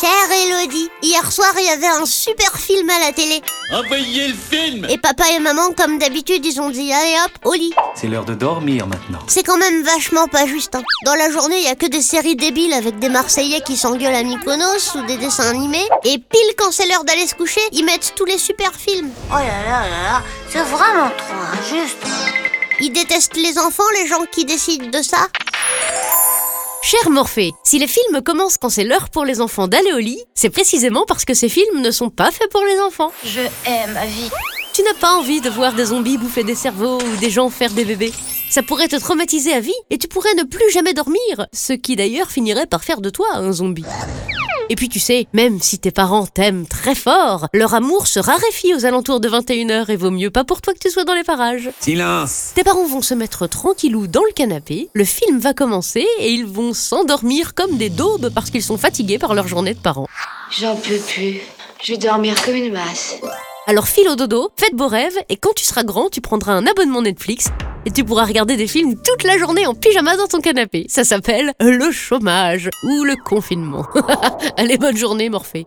Chère Elodie, hier soir il y avait un super film à la télé. Envoyez le film Et papa et maman, comme d'habitude, ils ont dit allez hop, au lit. C'est l'heure de dormir maintenant. C'est quand même vachement pas juste. hein. Dans la journée, il y a que des séries débiles avec des Marseillais qui s'engueulent à Mykonos ou des dessins animés. Et pile quand c'est l'heure d'aller se coucher, ils mettent tous les super films. Oh là là là là, c'est vraiment trop injuste. Ils détestent les enfants, les gens qui décident de ça. Cher Morphée, si les films commencent quand c'est l'heure pour les enfants d'aller au lit, c'est précisément parce que ces films ne sont pas faits pour les enfants. Je hais ma vie. Tu n'as pas envie de voir des zombies bouffer des cerveaux ou des gens faire des bébés. Ça pourrait te traumatiser à vie et tu pourrais ne plus jamais dormir, ce qui d'ailleurs finirait par faire de toi un zombie. Et puis tu sais, même si tes parents t'aiment très fort, leur amour se raréfie aux alentours de 21h et vaut mieux pas pour toi que tu sois dans les parages. Silence Tes parents vont se mettre tranquillou dans le canapé, le film va commencer et ils vont s'endormir comme des daubes parce qu'ils sont fatigués par leur journée de parents. J'en peux plus. Je vais dormir comme une masse. Alors file au dodo, faites beaux rêves et quand tu seras grand, tu prendras un abonnement Netflix et tu pourras regarder des films toute la journée en pyjama dans ton canapé. Ça s'appelle le chômage ou le confinement. Allez, bonne journée Morphée.